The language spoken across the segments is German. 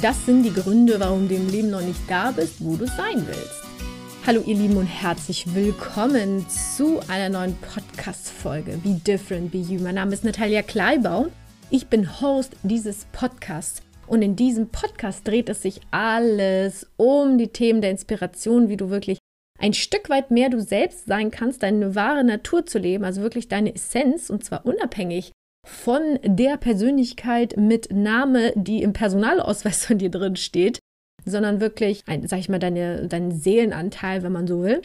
Das sind die Gründe, warum du im Leben noch nicht da bist, wo du sein willst. Hallo ihr Lieben und herzlich willkommen zu einer neuen Podcast-Folge Be Different, Be You. Mein Name ist Natalia Kleibau. Ich bin Host dieses Podcasts und in diesem Podcast dreht es sich alles um die Themen der Inspiration, wie du wirklich ein Stück weit mehr du selbst sein kannst, deine wahre Natur zu leben, also wirklich deine Essenz und zwar unabhängig von der Persönlichkeit mit Name, die im Personalausweis von dir drin steht, sondern wirklich, ein, sag ich mal, deine, deinen Seelenanteil, wenn man so will.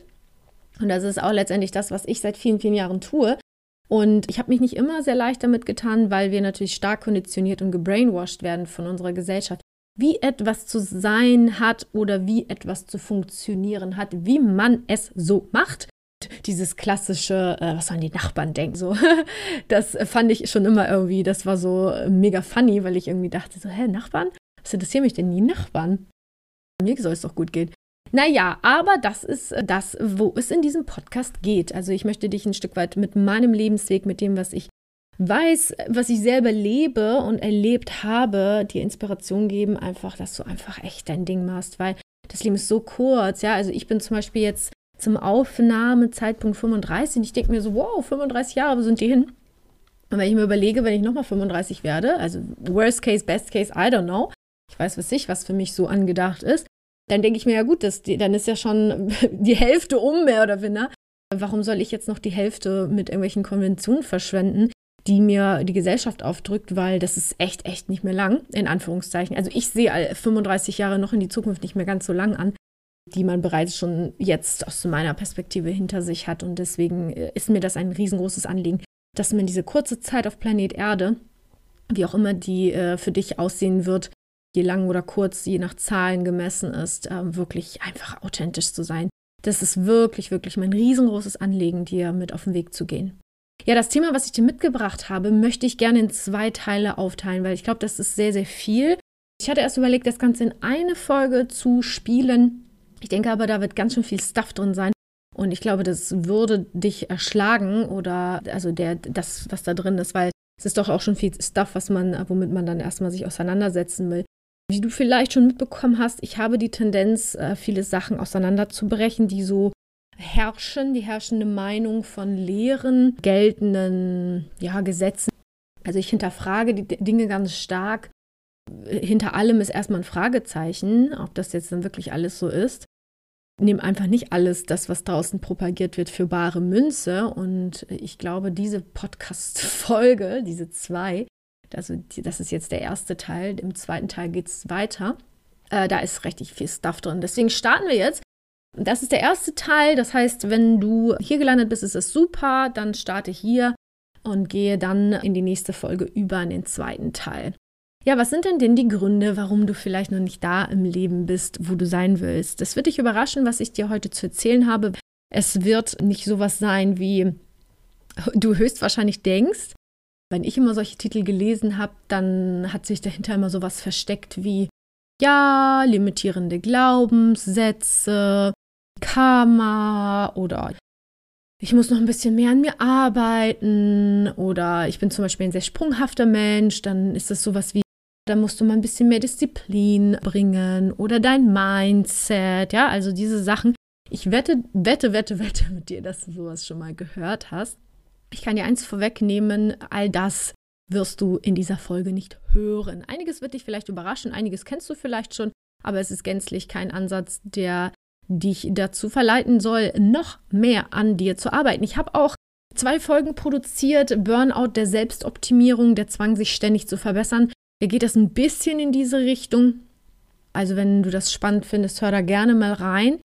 Und das ist auch letztendlich das, was ich seit vielen, vielen Jahren tue. Und ich habe mich nicht immer sehr leicht damit getan, weil wir natürlich stark konditioniert und gebrainwashed werden von unserer Gesellschaft, wie etwas zu sein hat oder wie etwas zu funktionieren hat, wie man es so macht dieses klassische, äh, was sollen die Nachbarn denken, so. Das fand ich schon immer irgendwie, das war so mega funny, weil ich irgendwie dachte so, hä, Nachbarn? Was interessieren mich denn die Nachbarn? Mir soll es doch gut gehen. Naja, aber das ist das, wo es in diesem Podcast geht. Also ich möchte dich ein Stück weit mit meinem Lebensweg, mit dem, was ich weiß, was ich selber lebe und erlebt habe, dir Inspiration geben, einfach, dass du einfach echt dein Ding machst, weil das Leben ist so kurz, ja. Also ich bin zum Beispiel jetzt zum Aufnahmezeitpunkt 35. Und ich denke mir so, wow, 35 Jahre, wo sind die hin? Und wenn ich mir überlege, wenn ich nochmal 35 werde, also worst case, best case, I don't know, ich weiß was ich, was für mich so angedacht ist, dann denke ich mir, ja gut, das, dann ist ja schon die Hälfte um, mehr oder weniger. Warum soll ich jetzt noch die Hälfte mit irgendwelchen Konventionen verschwenden, die mir die Gesellschaft aufdrückt, weil das ist echt, echt nicht mehr lang, in Anführungszeichen. Also ich sehe 35 Jahre noch in die Zukunft nicht mehr ganz so lang an die man bereits schon jetzt aus meiner Perspektive hinter sich hat. Und deswegen äh, ist mir das ein riesengroßes Anliegen, dass man diese kurze Zeit auf Planet Erde, wie auch immer die äh, für dich aussehen wird, je lang oder kurz, je nach Zahlen gemessen ist, äh, wirklich einfach authentisch zu sein. Das ist wirklich, wirklich mein riesengroßes Anliegen, dir mit auf den Weg zu gehen. Ja, das Thema, was ich dir mitgebracht habe, möchte ich gerne in zwei Teile aufteilen, weil ich glaube, das ist sehr, sehr viel. Ich hatte erst überlegt, das Ganze in eine Folge zu spielen, ich denke aber, da wird ganz schön viel Stuff drin sein. Und ich glaube, das würde dich erschlagen oder also der, das, was da drin ist, weil es ist doch auch schon viel Stuff, was man, womit man dann erstmal sich auseinandersetzen will. Wie du vielleicht schon mitbekommen hast, ich habe die Tendenz, äh, viele Sachen auseinanderzubrechen, die so herrschen, die herrschende Meinung von Lehren, geltenden ja, Gesetzen. Also ich hinterfrage die Dinge ganz stark. Hinter allem ist erstmal ein Fragezeichen, ob das jetzt dann wirklich alles so ist nehme einfach nicht alles, das, was draußen propagiert wird, für bare Münze. Und ich glaube, diese Podcast-Folge, diese zwei, also das ist jetzt der erste Teil, im zweiten Teil geht es weiter. Äh, da ist richtig viel Stuff drin. Deswegen starten wir jetzt. Das ist der erste Teil. Das heißt, wenn du hier gelandet bist, ist es super. Dann starte hier und gehe dann in die nächste Folge über in den zweiten Teil. Ja, was sind denn denn die Gründe, warum du vielleicht noch nicht da im Leben bist, wo du sein willst? Das wird dich überraschen, was ich dir heute zu erzählen habe. Es wird nicht sowas sein, wie du höchstwahrscheinlich denkst. Wenn ich immer solche Titel gelesen habe, dann hat sich dahinter immer sowas versteckt wie ja, limitierende Glaubenssätze, Karma oder ich muss noch ein bisschen mehr an mir arbeiten oder ich bin zum Beispiel ein sehr sprunghafter Mensch, dann ist das sowas wie da musst du mal ein bisschen mehr Disziplin bringen oder dein Mindset, ja, also diese Sachen. Ich wette, wette, wette, wette mit dir, dass du sowas schon mal gehört hast. Ich kann dir eins vorwegnehmen, all das wirst du in dieser Folge nicht hören. Einiges wird dich vielleicht überraschen, einiges kennst du vielleicht schon, aber es ist gänzlich kein Ansatz, der dich dazu verleiten soll, noch mehr an dir zu arbeiten. Ich habe auch zwei Folgen produziert, Burnout der Selbstoptimierung, der Zwang, sich ständig zu verbessern. Hier geht das ein bisschen in diese Richtung. Also wenn du das spannend findest, hör da gerne mal rein.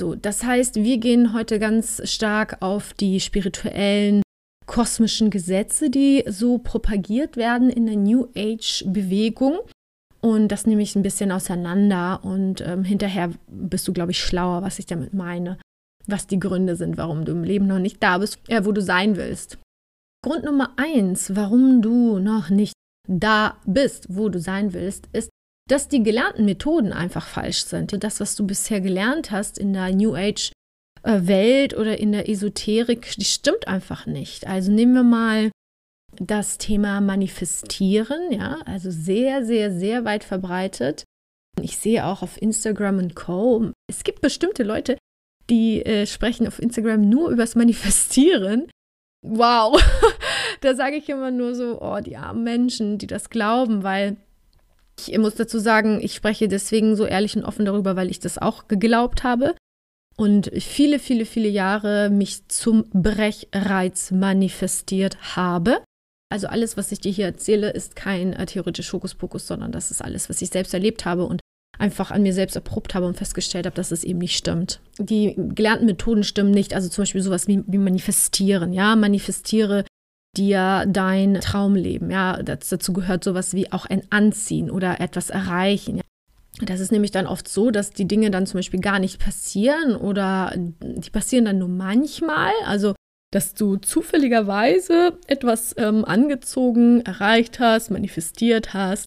So, das heißt, wir gehen heute ganz stark auf die spirituellen, kosmischen Gesetze, die so propagiert werden in der New Age-Bewegung. Und das nehme ich ein bisschen auseinander und ähm, hinterher bist du, glaube ich, schlauer, was ich damit meine, was die Gründe sind, warum du im Leben noch nicht da bist, äh, wo du sein willst. Grund Nummer eins, warum du noch nicht da bist, wo du sein willst, ist, dass die gelernten Methoden einfach falsch sind. Das, was du bisher gelernt hast in der New Age äh, Welt oder in der Esoterik, die stimmt einfach nicht. Also nehmen wir mal das Thema Manifestieren, ja, also sehr, sehr, sehr weit verbreitet. Ich sehe auch auf Instagram und Co. Es gibt bestimmte Leute, die äh, sprechen auf Instagram nur übers Manifestieren. Wow, da sage ich immer nur so, oh, die armen Menschen, die das glauben, weil ich muss dazu sagen, ich spreche deswegen so ehrlich und offen darüber, weil ich das auch geglaubt habe und viele, viele, viele Jahre mich zum Brechreiz manifestiert habe. Also alles, was ich dir hier erzähle, ist kein äh, theoretischer Hokuspokus, sondern das ist alles, was ich selbst erlebt habe und einfach an mir selbst erprobt habe und festgestellt habe, dass es eben nicht stimmt. Die gelernten Methoden stimmen nicht, also zum Beispiel sowas wie, wie manifestieren, ja, manifestiere dir dein Traumleben, ja, dazu gehört sowas wie auch ein Anziehen oder etwas erreichen. Das ist nämlich dann oft so, dass die Dinge dann zum Beispiel gar nicht passieren oder die passieren dann nur manchmal. Also dass du zufälligerweise etwas ähm, angezogen, erreicht hast, manifestiert hast.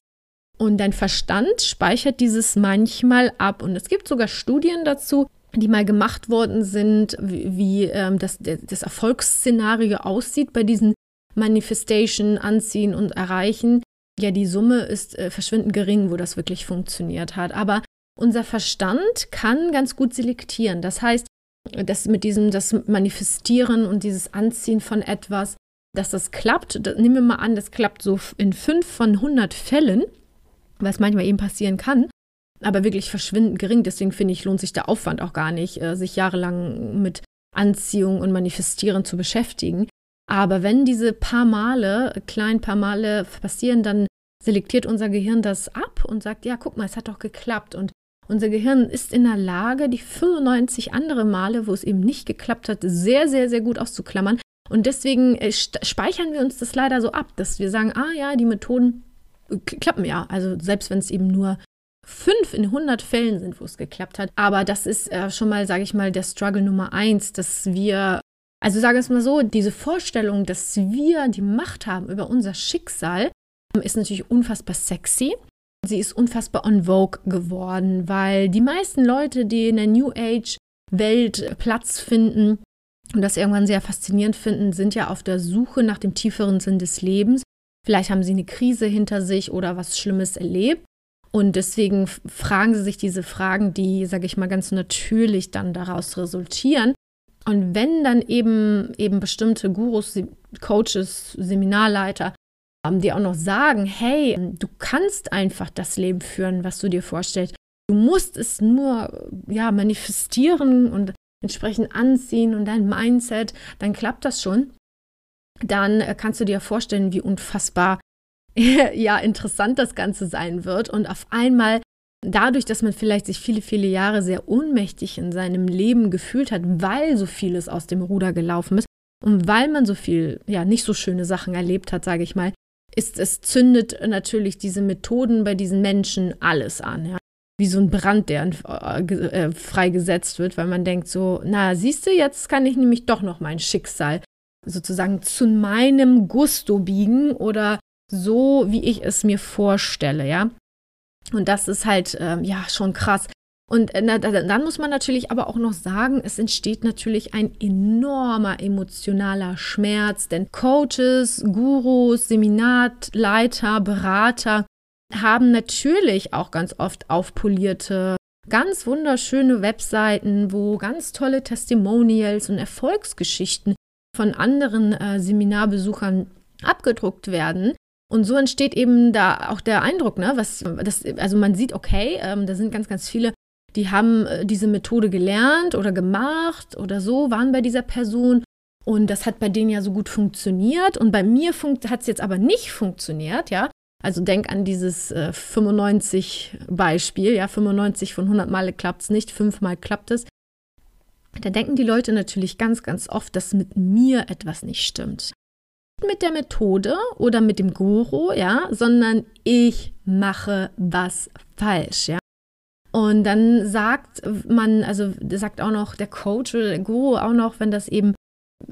Und dein Verstand speichert dieses manchmal ab. Und es gibt sogar Studien dazu, die mal gemacht worden sind, wie, wie ähm, das, das Erfolgsszenario aussieht bei diesen Manifestation, Anziehen und Erreichen. Ja, die Summe ist äh, verschwindend gering, wo das wirklich funktioniert hat. Aber unser Verstand kann ganz gut selektieren. Das heißt, das mit diesem, das Manifestieren und dieses Anziehen von etwas, dass das klappt. Das, nehmen wir mal an, das klappt so in fünf von 100 Fällen, was manchmal eben passieren kann, aber wirklich verschwindend gering. Deswegen finde ich, lohnt sich der Aufwand auch gar nicht, äh, sich jahrelang mit Anziehung und Manifestieren zu beschäftigen. Aber wenn diese paar Male, kleinen paar Male passieren, dann selektiert unser Gehirn das ab und sagt, ja, guck mal, es hat doch geklappt. Und unser Gehirn ist in der Lage, die 95 andere Male, wo es eben nicht geklappt hat, sehr, sehr, sehr gut auszuklammern. Und deswegen äh, speichern wir uns das leider so ab, dass wir sagen, ah ja, die Methoden klappen ja. Also selbst wenn es eben nur fünf in 100 Fällen sind, wo es geklappt hat. Aber das ist äh, schon mal, sage ich mal, der Struggle Nummer eins, dass wir, also sage es mal so, diese Vorstellung, dass wir die Macht haben über unser Schicksal, ist natürlich unfassbar sexy. Sie ist unfassbar on vogue geworden, weil die meisten Leute, die in der New Age Welt Platz finden und das irgendwann sehr faszinierend finden, sind ja auf der Suche nach dem tieferen Sinn des Lebens. Vielleicht haben sie eine Krise hinter sich oder was Schlimmes erlebt. Und deswegen fragen sie sich diese Fragen, die, sage ich mal, ganz natürlich dann daraus resultieren. Und wenn dann eben, eben bestimmte Gurus, Coaches, Seminarleiter die auch noch sagen, hey, du kannst einfach das Leben führen, was du dir vorstellst. Du musst es nur ja, manifestieren und entsprechend anziehen und dein Mindset, dann klappt das schon. Dann äh, kannst du dir vorstellen, wie unfassbar ja, interessant das Ganze sein wird. Und auf einmal, dadurch, dass man vielleicht sich viele, viele Jahre sehr ohnmächtig in seinem Leben gefühlt hat, weil so vieles aus dem Ruder gelaufen ist und weil man so viel, ja, nicht so schöne Sachen erlebt hat, sage ich mal, ist, es zündet natürlich diese Methoden bei diesen Menschen alles an. Ja? Wie so ein Brand, der äh, äh, freigesetzt wird, weil man denkt so, na, siehst du, jetzt kann ich nämlich doch noch mein Schicksal sozusagen zu meinem Gusto biegen oder so, wie ich es mir vorstelle, ja. Und das ist halt, ähm, ja, schon krass. Und äh, dann muss man natürlich aber auch noch sagen, es entsteht natürlich ein enormer emotionaler Schmerz, denn Coaches, Gurus, Seminarleiter, Berater haben natürlich auch ganz oft aufpolierte, ganz wunderschöne Webseiten, wo ganz tolle Testimonials und Erfolgsgeschichten von anderen äh, Seminarbesuchern abgedruckt werden. Und so entsteht eben da auch der Eindruck, ne, was das, also man sieht, okay, ähm, da sind ganz, ganz viele die haben äh, diese Methode gelernt oder gemacht oder so, waren bei dieser Person und das hat bei denen ja so gut funktioniert und bei mir hat es jetzt aber nicht funktioniert, ja. Also denk an dieses äh, 95 Beispiel, ja, 95 von 100 Male klappt es nicht, fünfmal klappt es. Da denken die Leute natürlich ganz, ganz oft, dass mit mir etwas nicht stimmt. Mit der Methode oder mit dem Guru, ja, sondern ich mache was falsch, ja. Und dann sagt man, also sagt auch noch der Coach oder der Guru auch noch, wenn das eben,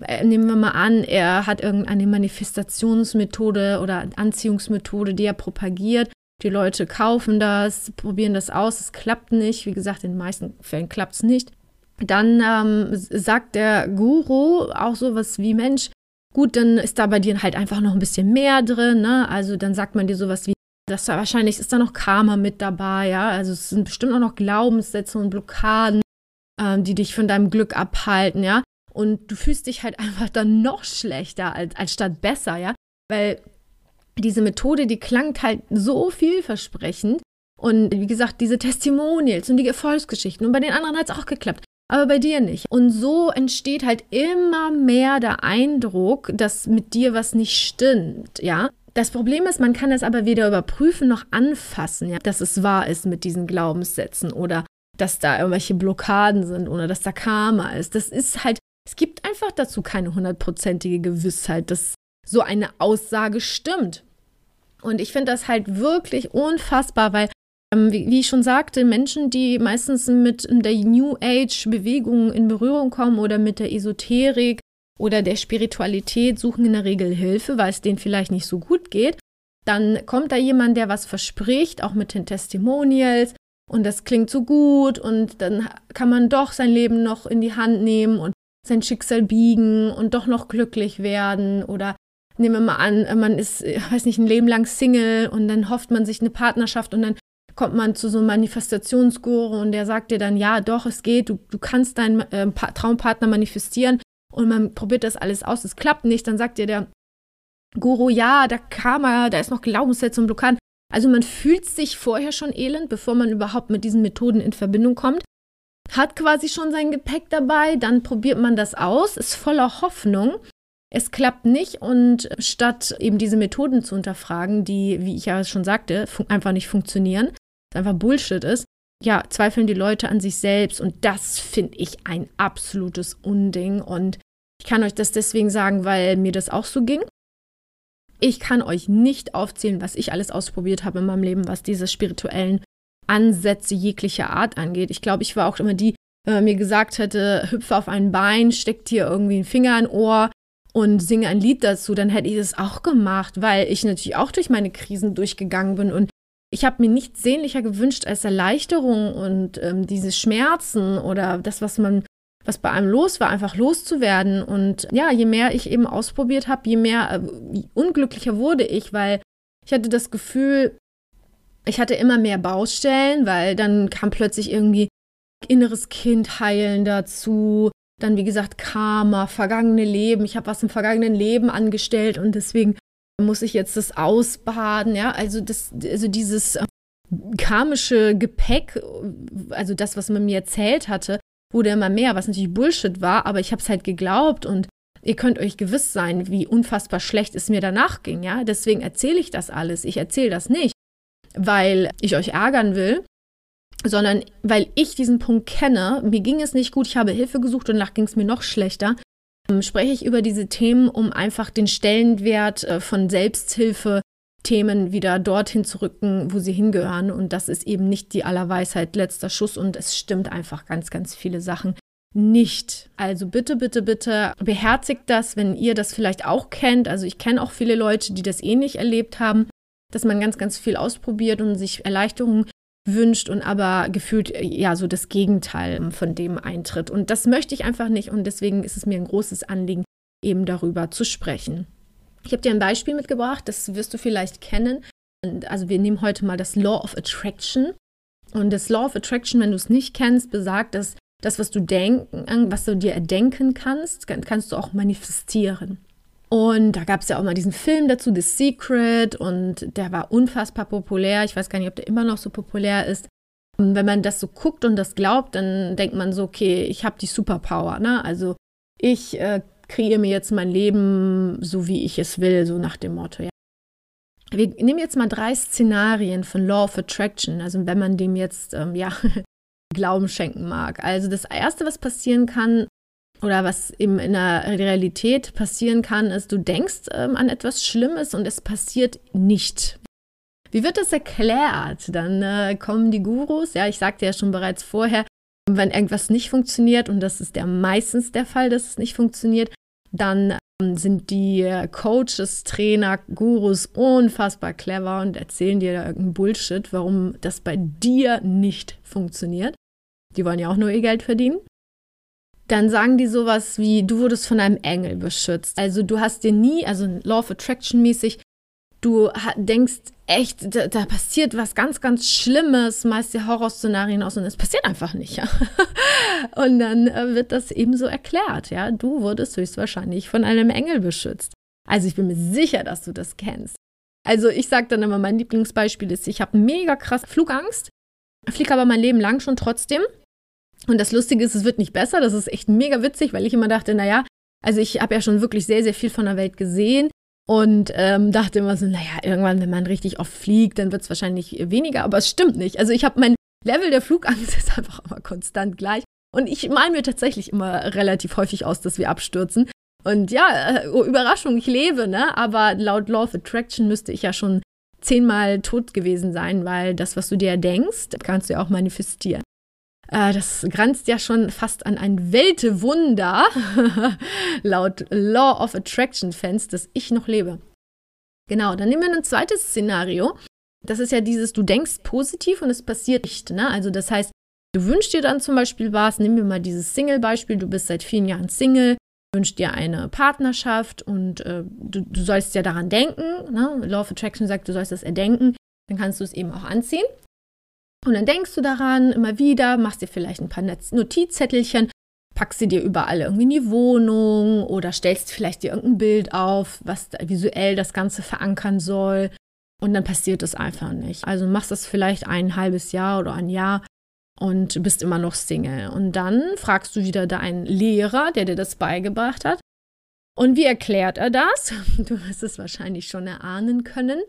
äh, nehmen wir mal an, er hat irgendeine Manifestationsmethode oder Anziehungsmethode, die er propagiert. Die Leute kaufen das, probieren das aus, es klappt nicht. Wie gesagt, in den meisten Fällen klappt es nicht. Dann ähm, sagt der Guru auch sowas wie, Mensch, gut, dann ist da bei dir halt einfach noch ein bisschen mehr drin, ne? Also dann sagt man dir sowas wie, dass da wahrscheinlich ist da noch Karma mit dabei, ja? Also es sind bestimmt auch noch Glaubenssätze und Blockaden, ähm, die dich von deinem Glück abhalten, ja? Und du fühlst dich halt einfach dann noch schlechter als, als statt besser, ja? Weil diese Methode, die klang halt so vielversprechend. Und wie gesagt, diese Testimonials und die Erfolgsgeschichten. Und bei den anderen hat es auch geklappt, aber bei dir nicht. Und so entsteht halt immer mehr der Eindruck, dass mit dir was nicht stimmt, ja. Das Problem ist, man kann es aber weder überprüfen noch anfassen, ja, dass es wahr ist mit diesen Glaubenssätzen oder dass da irgendwelche Blockaden sind oder dass da Karma ist. Das ist halt, es gibt einfach dazu keine hundertprozentige Gewissheit, dass so eine Aussage stimmt. Und ich finde das halt wirklich unfassbar, weil, wie, wie, ich schon sagte, Menschen, die meistens mit der New Age-Bewegung in Berührung kommen oder mit der Esoterik oder der Spiritualität, suchen in der Regel Hilfe, weil es denen vielleicht nicht so gut geht. Dann kommt da jemand, der was verspricht, auch mit den Testimonials. Und das klingt so gut und dann kann man doch sein Leben noch in die Hand nehmen und sein Schicksal biegen und doch noch glücklich werden oder nehmen wir mal an, man ist, weiß nicht, ein Leben lang Single und dann hofft man sich eine Partnerschaft und dann kommt man zu so einem Manifestationsguru und der sagt dir dann, ja, doch, es geht, du, du kannst deinen äh, Traumpartner manifestieren und man probiert das alles aus, es klappt nicht, dann sagt dir der Guru, ja, da er, da ist noch Glaubenssätze und Blockaden. Also man fühlt sich vorher schon elend, bevor man überhaupt mit diesen Methoden in Verbindung kommt, hat quasi schon sein Gepäck dabei, dann probiert man das aus, ist voller Hoffnung es klappt nicht und statt eben diese Methoden zu unterfragen, die, wie ich ja schon sagte, einfach nicht funktionieren, einfach Bullshit ist, ja, zweifeln die Leute an sich selbst und das finde ich ein absolutes Unding und ich kann euch das deswegen sagen, weil mir das auch so ging. Ich kann euch nicht aufzählen, was ich alles ausprobiert habe in meinem Leben, was diese spirituellen Ansätze jeglicher Art angeht. Ich glaube, ich war auch immer die, wenn man mir gesagt hätte, hüpfe auf ein Bein, steckt dir irgendwie einen Finger in Ohr, und singe ein Lied dazu, dann hätte ich das auch gemacht, weil ich natürlich auch durch meine Krisen durchgegangen bin und ich habe mir nichts sehnlicher gewünscht als Erleichterung und ähm, diese Schmerzen oder das, was man, was bei einem los war, einfach loszuwerden. Und ja, je mehr ich eben ausprobiert habe, je mehr äh, unglücklicher wurde ich, weil ich hatte das Gefühl, ich hatte immer mehr Baustellen, weil dann kam plötzlich irgendwie inneres Kind heilen dazu, dann, wie gesagt, Karma, vergangene Leben. Ich habe was im vergangenen Leben angestellt und deswegen muss ich jetzt das ausbaden. Ja, also, das, also dieses äh, karmische Gepäck, also das, was man mir erzählt hatte, wurde immer mehr, was natürlich Bullshit war, aber ich habe es halt geglaubt und ihr könnt euch gewiss sein, wie unfassbar schlecht es mir danach ging. Ja, deswegen erzähle ich das alles. Ich erzähle das nicht, weil ich euch ärgern will, sondern weil ich diesen Punkt kenne, mir ging es nicht gut, ich habe Hilfe gesucht und danach ging es mir noch schlechter, ähm, spreche ich über diese Themen, um einfach den Stellenwert äh, von Selbsthilfe Themen wieder dorthin zu rücken, wo sie hingehören. Und das ist eben nicht die Allerweisheit letzter Schuss und es stimmt einfach ganz, ganz viele Sachen nicht. Also bitte, bitte, bitte beherzigt das, wenn ihr das vielleicht auch kennt. Also ich kenne auch viele Leute, die das ähnlich erlebt haben, dass man ganz, ganz viel ausprobiert und sich Erleichterung wünscht und aber gefühlt äh, ja so das Gegenteil von dem eintritt. Und das möchte ich einfach nicht und deswegen ist es mir ein großes Anliegen, eben darüber zu sprechen. Ich habe dir ein Beispiel mitgebracht, das wirst du vielleicht kennen. Also wir nehmen heute mal das Law of Attraction. Und das Law of Attraction, wenn du es nicht kennst, besagt, dass das, was du denken, was du dir erdenken kannst, kannst du auch manifestieren. Und da gab es ja auch mal diesen Film dazu, The Secret, und der war unfassbar populär. Ich weiß gar nicht, ob der immer noch so populär ist. Und wenn man das so guckt und das glaubt, dann denkt man so, okay, ich habe die Superpower. Ne? Also ich äh, kreiere mir jetzt mein Leben so, wie ich es will, so nach dem Motto. Ja. Wir nehmen jetzt mal drei Szenarien von Law of Attraction, also wenn man dem jetzt ähm, ja, Glauben schenken mag. Also das Erste, was passieren kann, oder was eben in der Realität passieren kann, ist, du denkst ähm, an etwas Schlimmes und es passiert nicht. Wie wird das erklärt? Dann äh, kommen die Gurus, ja, ich sagte ja schon bereits vorher, wenn irgendwas nicht funktioniert, und das ist ja meistens der Fall, dass es nicht funktioniert, dann ähm, sind die Coaches, Trainer, Gurus unfassbar clever und erzählen dir da irgendeinen Bullshit, warum das bei dir nicht funktioniert. Die wollen ja auch nur ihr Geld verdienen. Dann sagen die sowas wie, du wurdest von einem Engel beschützt. Also du hast dir nie, also Law of Attraction mäßig, du denkst echt, da, da, passiert was ganz, ganz Schlimmes, meist die Horrorszenarien aus und es passiert einfach nicht. Ja? Und dann äh, wird das eben so erklärt. Ja, du wurdest höchstwahrscheinlich von einem Engel beschützt. Also ich bin mir sicher, dass du das kennst. Also ich sage dann immer, mein Lieblingsbeispiel ist, ich habe mega krass Flugangst, fliege aber mein Leben lang schon trotzdem. Und das Lustige ist, es wird nicht besser. Das ist echt mega witzig, weil ich immer dachte, naja, also ich habe ja schon wirklich sehr, sehr viel von der Welt gesehen und ähm, dachte immer so, naja, irgendwann, wenn man richtig oft fliegt, dann wird es wahrscheinlich weniger, aber es stimmt nicht. Also ich habe mein Level der Flugangst ist einfach immer konstant gleich. Und ich male mir tatsächlich immer relativ häufig aus, dass wir abstürzen. Und ja, äh, oh, Überraschung, ich lebe, ne? Aber laut Law of Attraction müsste ich ja schon zehnmal tot gewesen sein, weil das, was du dir denkst, kannst du ja auch manifestieren. Äh, das grenzt ja schon fast an ein Weltwunder, laut Law of Attraction-Fans, dass ich noch lebe. Genau, dann nehmen wir ein zweites Szenario. Das ist ja dieses, du denkst positiv und es passiert nicht. Ne? Also das heißt, du wünschst dir dann zum Beispiel was, nehmen wir mal dieses Single-Beispiel, du bist seit vielen Jahren Single, wünschst dir eine Partnerschaft und äh, du, du, sollst ja daran denken. Ne? Law of Attraction sagt, du sollst das erdenken, dann kannst du es eben auch anziehen. Und dann denkst du daran immer wieder, machst dir vielleicht ein paar Notizzettelchen, packst sie dir überall irgendwie in die Wohnung oder stellst vielleicht dir irgendein Bild auf, was visuell das Ganze verankern soll. Und dann passiert es einfach nicht. Also machst das vielleicht ein halbes Jahr oder ein Jahr und bist immer noch Single. Und dann fragst du wieder deinen Lehrer, der dir das beigebracht hat. Und wie erklärt er das? Du wirst es wahrscheinlich schon erahnen können.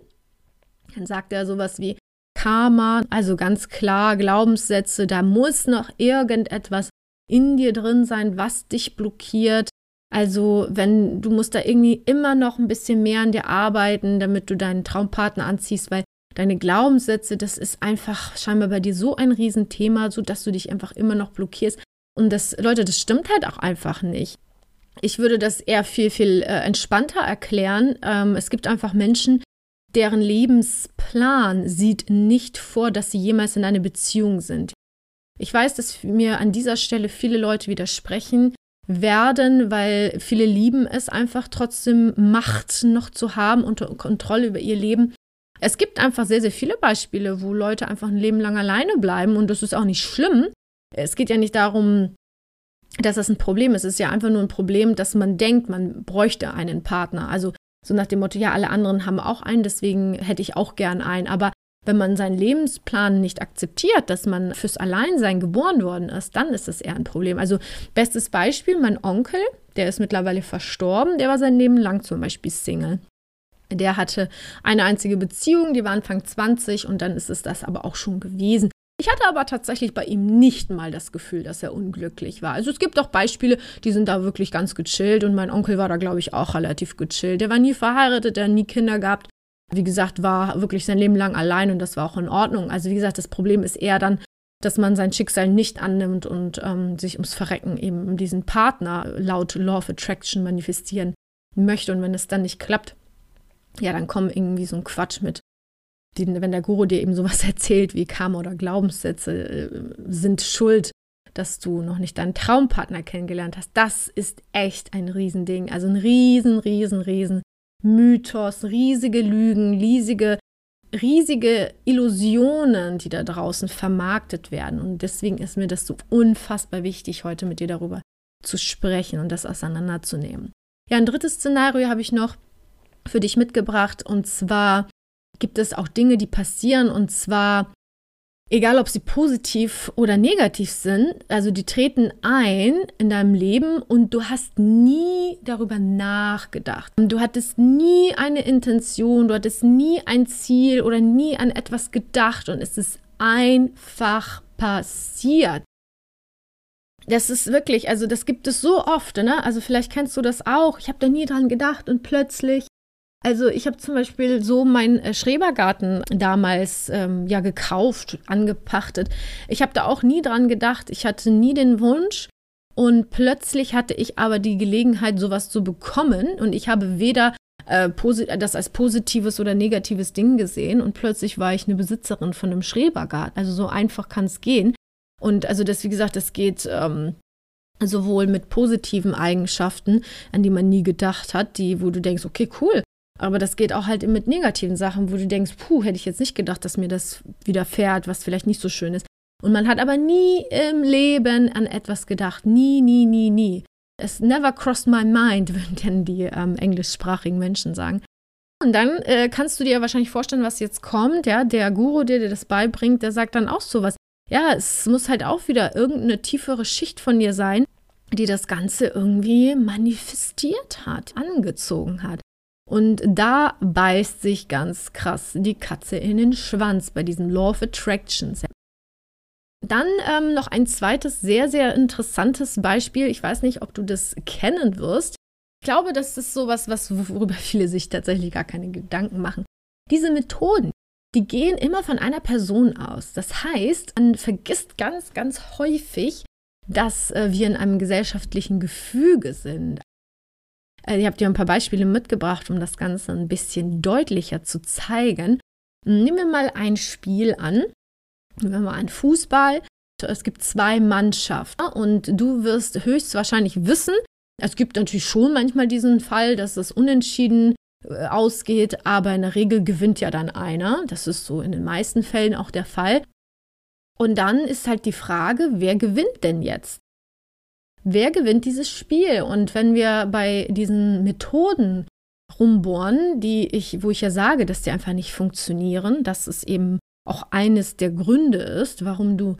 Dann sagt er sowas wie Karma, also ganz klar Glaubenssätze, da muss noch irgendetwas in dir drin sein, was dich blockiert. Also, wenn du musst da irgendwie immer noch ein bisschen mehr an dir arbeiten, damit du deinen Traumpartner anziehst, weil deine Glaubenssätze, das ist einfach scheinbar bei dir so ein Riesenthema, so dass du dich einfach immer noch blockierst. Und das, Leute, das stimmt halt auch einfach nicht. Ich würde das eher viel, viel äh, entspannter erklären. Ähm, es gibt einfach Menschen, deren Lebensplan sieht nicht vor, dass sie jemals in einer Beziehung sind. Ich weiß, dass mir an dieser Stelle viele Leute widersprechen werden, weil viele lieben es einfach trotzdem Macht noch zu haben und Kontrolle über ihr Leben. Es gibt einfach sehr, sehr viele Beispiele, wo Leute einfach ein Leben lang alleine bleiben und das ist auch nicht schlimm. Es geht ja nicht darum, dass das ein Problem ist. Es ist ja einfach nur ein Problem, dass man denkt, man bräuchte einen Partner. Also so nach dem Motto, ja, alle anderen haben auch einen, deswegen hätte ich auch gern einen. Aber wenn man seinen Lebensplan nicht akzeptiert, dass man fürs Alleinsein geboren worden ist, dann ist das eher ein Problem. Also bestes Beispiel, mein Onkel, der ist mittlerweile verstorben, der war sein Leben lang zum Beispiel Single. Der hatte eine einzige Beziehung, die war Anfang 20 und dann ist es das aber auch schon gewesen. Ich hatte aber tatsächlich bei ihm nicht mal das Gefühl, dass er unglücklich war. Also es gibt auch Beispiele, die sind da wirklich ganz gechillt und mein Onkel war da, glaube ich, auch relativ gechillt. Der war nie verheiratet, der hat nie Kinder gehabt. Wie gesagt, war wirklich sein Leben lang allein und das war auch in Ordnung. Also wie gesagt, das Problem ist eher dann, dass man sein Schicksal nicht annimmt und ähm, sich ums Verrecken eben diesen Partner laut Law of Attraction manifestieren möchte. Und wenn es dann nicht klappt, ja, dann kommen irgendwie so ein Quatsch mit. Den, wenn der Guru dir eben sowas erzählt wie Karma oder Glaubenssätze äh, sind schuld, dass du noch nicht deinen Traumpartner kennengelernt hast, das ist echt ein Riesending. Also ein riesen, riesen, riesen Mythos, riesige Lügen, riesige, riesige Illusionen, die da draußen vermarktet werden. Und deswegen ist mir das so unfassbar wichtig, heute mit dir darüber zu sprechen und das auseinanderzunehmen. Ja, ein drittes Szenario habe ich noch für dich mitgebracht. Und zwar gibt es auch Dinge, die passieren. Und zwar, egal ob sie positiv oder negativ sind, also die treten ein in deinem Leben und du hast nie darüber nachgedacht. Du hattest nie eine Intention, du hattest nie ein Ziel oder nie an etwas gedacht und es ist einfach passiert. Das ist wirklich, also das gibt es so oft, ne? Also vielleicht kennst du das auch. Ich habe da nie dran gedacht und plötzlich also ich habe zum Beispiel so meinen äh, Schrebergarten damals ähm, ja gekauft, angepachtet. Ich habe da auch nie dran gedacht. Ich hatte nie den Wunsch. Und plötzlich hatte ich aber die Gelegenheit, sowas zu bekommen. Und ich habe weder äh, das als positives oder negatives Ding gesehen. Und plötzlich war ich eine Besitzerin von einem Schrebergarten. Also so einfach kann es gehen. Und also das, wie gesagt, das geht ähm, sowohl mit positiven Eigenschaften, an die man nie gedacht hat, die, wo du denkst, okay, cool. Aber das geht auch halt mit negativen Sachen, wo du denkst, puh, hätte ich jetzt nicht gedacht, dass mir das widerfährt, was vielleicht nicht so schön ist. Und man hat aber nie im Leben an etwas gedacht. Nie, nie, nie, nie. Es never crossed my mind, würden die ähm, englischsprachigen Menschen sagen. Und dann äh, kannst du dir wahrscheinlich vorstellen, was jetzt kommt. Ja, der Guru, der dir das beibringt, der sagt dann auch sowas. Ja, es muss halt auch wieder irgendeine tiefere Schicht von dir sein, die das Ganze irgendwie manifestiert hat, angezogen hat. Und da beißt sich ganz krass die Katze in den Schwanz bei diesem Law of Attractions. Dann ähm, noch ein zweites sehr, sehr interessantes Beispiel. Ich weiß nicht, ob du das kennen wirst. Ich glaube, das ist sowas, was, worüber viele sich tatsächlich gar keine Gedanken machen. Diese Methoden, die gehen immer von einer Person aus. Das heißt, man vergisst ganz, ganz häufig, dass äh, wir in einem gesellschaftlichen Gefüge sind. Äh, ich habe dir ein paar Beispiele mitgebracht, um das Ganze ein bisschen deutlicher zu zeigen. Nehmen wir mal ein Spiel an. Nehmen wir mal einen Fußball. Es gibt zwei Mannschaften und du wirst höchstwahrscheinlich wissen, es gibt natürlich schon manchmal diesen Fall, dass es unentschieden äh, ausgeht, aber in der Regel gewinnt ja dann einer. Das ist so in den meisten Fällen auch der Fall. Und dann ist halt die Frage, wer gewinnt denn jetzt? Wer gewinnt dieses Spiel? Und wenn wir bei diesen Methoden rumbohren, die ich, wo ich ja sage, dass die einfach nicht funktionieren, dass es eben auch eines der Gründe ist, warum du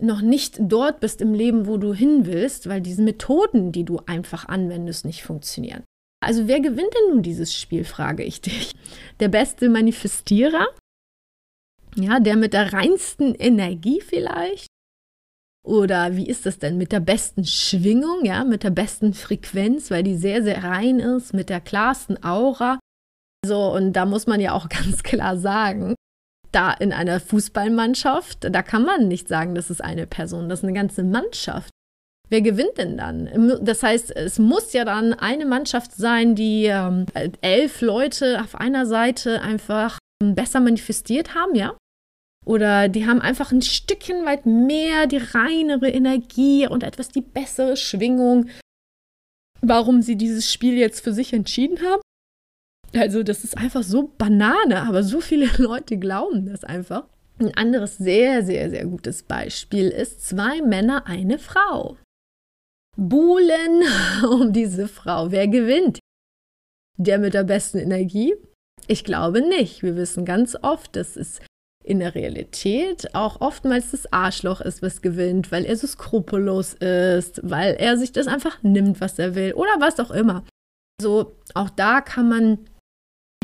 noch nicht dort bist im Leben, wo du hin willst, weil diese Methoden, die du einfach anwendest, nicht funktionieren. Also wer gewinnt denn nun dieses Spiel, frage ich dich. Der beste Manifestierer? Ja, der mit der reinsten Energie vielleicht? Oder wie ist das denn mit der besten Schwingung, ja, mit der besten Frequenz, weil die sehr, sehr rein ist, mit der klarsten Aura? So, und da muss man ja auch ganz klar sagen, da in einer Fußballmannschaft, da kann man nicht sagen, das ist eine Person, das ist eine ganze Mannschaft. Wer gewinnt denn dann? Das heißt, es muss ja dann eine Mannschaft sein, die ähm, elf Leute auf einer Seite einfach besser manifestiert haben, ja? Oder die haben einfach ein Stückchen weit mehr die reinere Energie und etwas die bessere Schwingung, warum sie dieses Spiel jetzt für sich entschieden haben. Also das ist einfach so Banane, aber so viele Leute glauben das einfach. Ein anderes sehr, sehr, sehr gutes Beispiel ist zwei Männer, eine Frau. Buhlen um diese Frau. Wer gewinnt? Der mit der besten Energie? Ich glaube nicht. Wir wissen ganz oft, dass es in der Realität auch oftmals das Arschloch ist, was gewinnt, weil er so skrupellos ist, weil er sich das einfach nimmt, was er will oder was auch immer. So, auch da kann man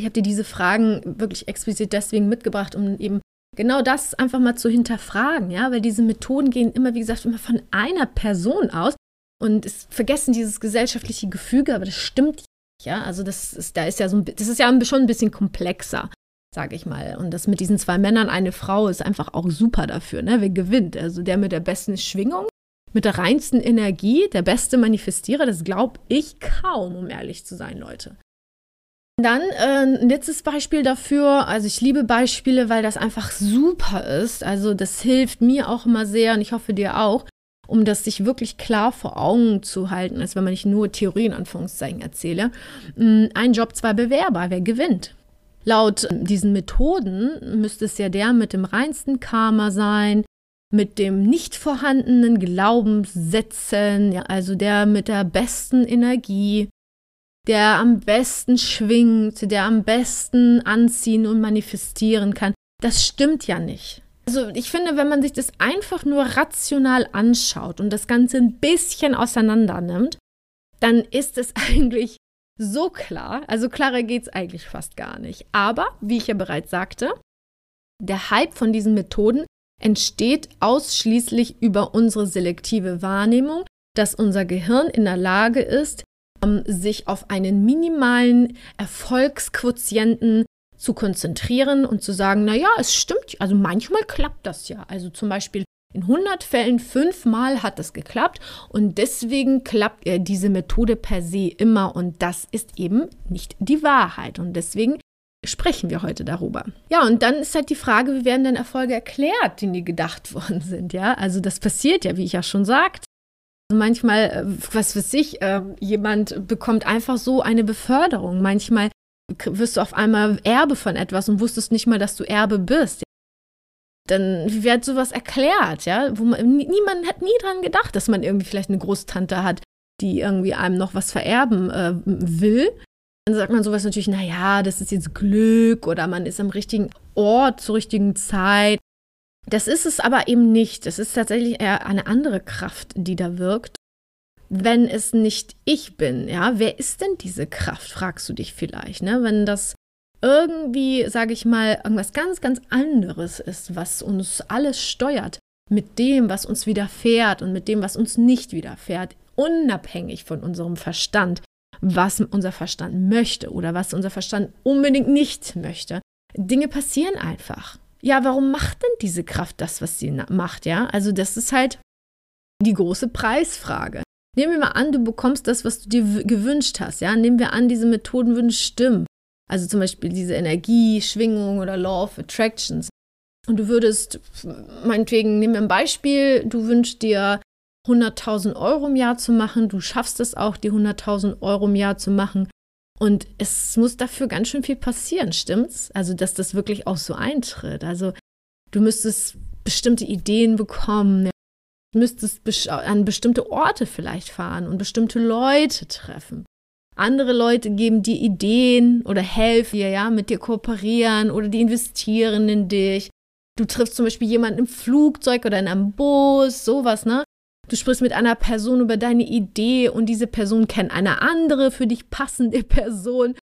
ich habe dir diese Fragen wirklich explizit deswegen mitgebracht, um eben genau das einfach mal zu hinterfragen, ja, weil diese Methoden gehen immer, wie gesagt, immer von einer Person aus und es vergessen dieses gesellschaftliche Gefüge, aber das stimmt ja, also das ist, da ist ja so, das ist ja schon ein bisschen komplexer, sage ich mal. Und das mit diesen zwei Männern, eine Frau, ist einfach auch super dafür, ne? Wer gewinnt? Also der mit der besten Schwingung, mit der reinsten Energie, der beste Manifestierer, das glaube ich kaum, um ehrlich zu sein, Leute. Dann äh, ein letztes Beispiel dafür. Also ich liebe Beispiele, weil das einfach super ist. Also das hilft mir auch immer sehr und ich hoffe dir auch, um das sich wirklich klar vor Augen zu halten, als wenn man nicht nur Theorien Anführungszeichen erzähle. Mm, ein Job, zwei Bewerber, wer gewinnt? Laut diesen Methoden müsste es ja der mit dem reinsten Karma sein, mit dem nicht vorhandenen Glaubenssätzen, ja, also der mit der besten Energie, der am besten schwingt, der am besten anziehen und manifestieren kann. Das stimmt ja nicht. Also ich finde, wenn man sich das einfach nur rational anschaut und das Ganze ein bisschen auseinander nimmt, dann ist es eigentlich so klar. Also klarer geht es eigentlich fast gar nicht. Aber, wie ich ja bereits sagte, der Hype von diesen Methoden entsteht ausschließlich über unsere selektive Wahrnehmung, dass unser Gehirn in der Lage ist, ähm, sich auf einen minimalen Erfolgsquotienten zu konzentrieren und zu sagen, naja, es stimmt, also manchmal klappt das ja. Also zum Beispiel in 100 Fällen fünfmal hat das geklappt und deswegen klappt äh, diese Methode per se immer und das ist eben nicht die Wahrheit und deswegen sprechen wir heute darüber. Ja, und dann ist halt die Frage, wie werden denn Erfolge erklärt, die nie gedacht worden sind, ja? Also das passiert ja, wie ich ja schon sagte. Manchmal, äh, was weiß ich, äh, jemand bekommt einfach so eine Beförderung. Manchmal wirst du auf einmal Erbe von etwas und wusstest nicht mal, dass du Erbe bist. Dann wird sowas erklärt, ja, wo man, niemand hat nie dran gedacht, dass man irgendwie vielleicht eine Großtante hat, die irgendwie einem noch was vererben äh, will. Dann sagt man sowas natürlich, naja, das ist jetzt Glück oder man ist am richtigen Ort zur richtigen Zeit. Das ist es aber eben nicht. Es ist tatsächlich eher eine andere Kraft, die da wirkt. Wenn es nicht ich bin, ja, wer ist denn diese Kraft, fragst du dich vielleicht, ne? Wenn das irgendwie, sage ich mal, irgendwas ganz, ganz anderes ist, was uns alles steuert, mit dem, was uns widerfährt und mit dem, was uns nicht widerfährt, unabhängig von unserem Verstand, was unser Verstand möchte oder was unser Verstand unbedingt nicht möchte. Dinge passieren einfach ja, warum macht denn diese Kraft das, was sie macht, ja? Also das ist halt die große Preisfrage. Nehmen wir mal an, du bekommst das, was du dir gewünscht hast, ja? Nehmen wir an, diese Methoden würden stimmen. Also zum Beispiel diese Energie, Schwingung oder Law of Attractions. Und du würdest, meinetwegen, nehmen wir ein Beispiel, du wünschst dir 100.000 Euro im Jahr zu machen, du schaffst es auch, die 100.000 Euro im Jahr zu machen und es muss dafür ganz schön viel passieren, stimmt's? Also, dass das wirklich auch so eintritt. Also, du müsstest bestimmte Ideen bekommen, du müsstest an bestimmte Orte vielleicht fahren und bestimmte Leute treffen. Andere Leute geben dir Ideen oder helfen dir, ja, mit dir kooperieren oder die investieren in dich. Du triffst zum Beispiel jemanden im Flugzeug oder in einem Bus, sowas, ne? Du sprichst mit einer Person über deine Idee und diese Person kennt eine andere für dich passende Person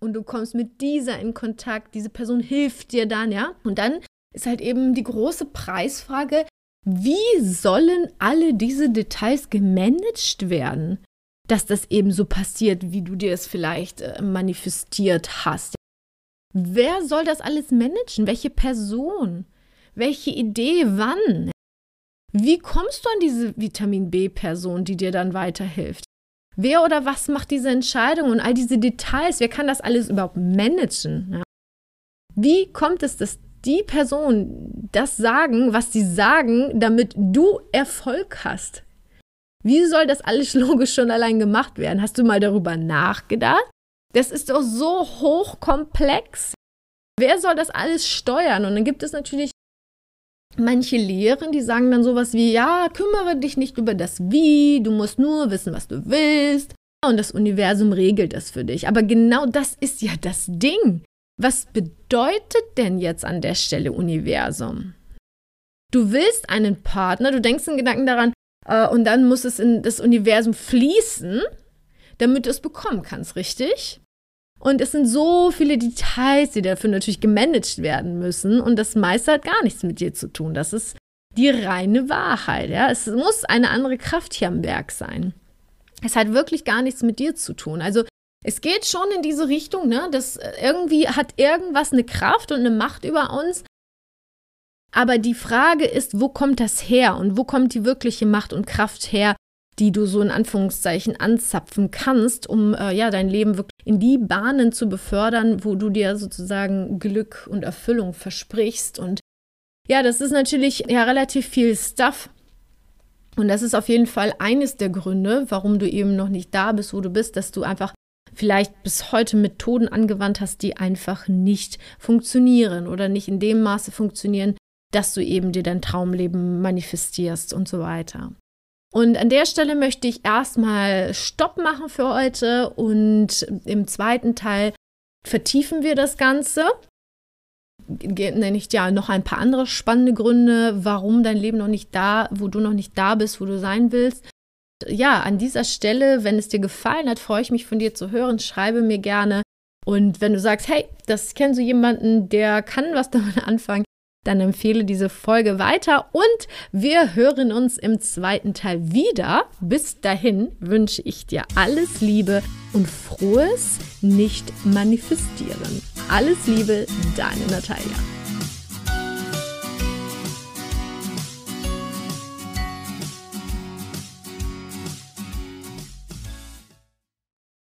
und du kommst mit dieser in Kontakt. Diese Person hilft dir dann, ja? Und dann ist halt eben die große Preisfrage, wie sollen alle diese Details gemanagt werden, dass das eben so passiert, wie du dir es vielleicht äh, manifestiert hast? Wer soll das alles managen? Welche Person? Welche Idee? Wann? Wie kommst du an diese Vitamin B-Person, die dir dann weiterhilft? Wer oder was macht diese Entscheidung und all diese Details? Wer kann das alles überhaupt managen? Ja? Wie kommt es, dass die Person das sagen, was sie sagen, damit du Erfolg hast? Wie soll das alles logisch schon allein gemacht werden? Hast du mal darüber nachgedacht? Das ist doch so hochkomplex. Wer soll das alles steuern? Und dann gibt es natürlich manche Lehren, die sagen dann sowas wie, ja, kümmere dich nicht über das Wie, du musst nur wissen, was du willst. Und das Universum regelt das für dich. Aber genau das ist ja das Ding. Was bedeutet denn jetzt an der Stelle Universum? Du willst einen Partner, du denkst in Gedanken daran, äh, und dann muss es in das Universum fließen, damit du es bekommen kannst, richtig? Und es sind so viele Details, die dafür natürlich gemanagt werden müssen. Und das meiste hat gar nichts mit dir zu tun. Das ist die reine Wahrheit. Ja? Es muss eine andere Kraft hier am Werk sein. Es hat wirklich gar nichts mit dir zu tun. Also es geht schon in diese Richtung, ne? dass irgendwie hat irgendwas eine Kraft und eine Macht über uns. Aber die Frage ist, wo kommt das her und wo kommt die wirkliche Macht und Kraft her, die du so in Anführungszeichen anzapfen kannst, um äh, ja dein Leben wirklich in die Bahnen zu befördern, wo du dir sozusagen Glück und Erfüllung versprichst. Und ja, das ist natürlich ja relativ viel Stuff. Und das ist auf jeden Fall eines der Gründe, warum du eben noch nicht da bist, wo du bist, dass du einfach vielleicht bis heute Methoden angewandt hast, die einfach nicht funktionieren oder nicht in dem Maße funktionieren, dass du eben dir dein Traumleben manifestierst und so weiter. Und an der Stelle möchte ich erstmal Stopp machen für heute und im zweiten Teil vertiefen wir das Ganze. Nenne ich ja noch ein paar andere spannende Gründe, warum dein Leben noch nicht da, wo du noch nicht da bist, wo du sein willst. Ja, an dieser Stelle, wenn es dir gefallen hat, freue ich mich von dir zu hören. Schreibe mir gerne. Und wenn du sagst, hey, das kennst du jemanden, der kann was damit anfangen, dann empfehle diese Folge weiter und wir hören uns im zweiten Teil wieder. Bis dahin wünsche ich dir alles Liebe und frohes Nicht-Manifestieren. Alles Liebe, deine Natalia.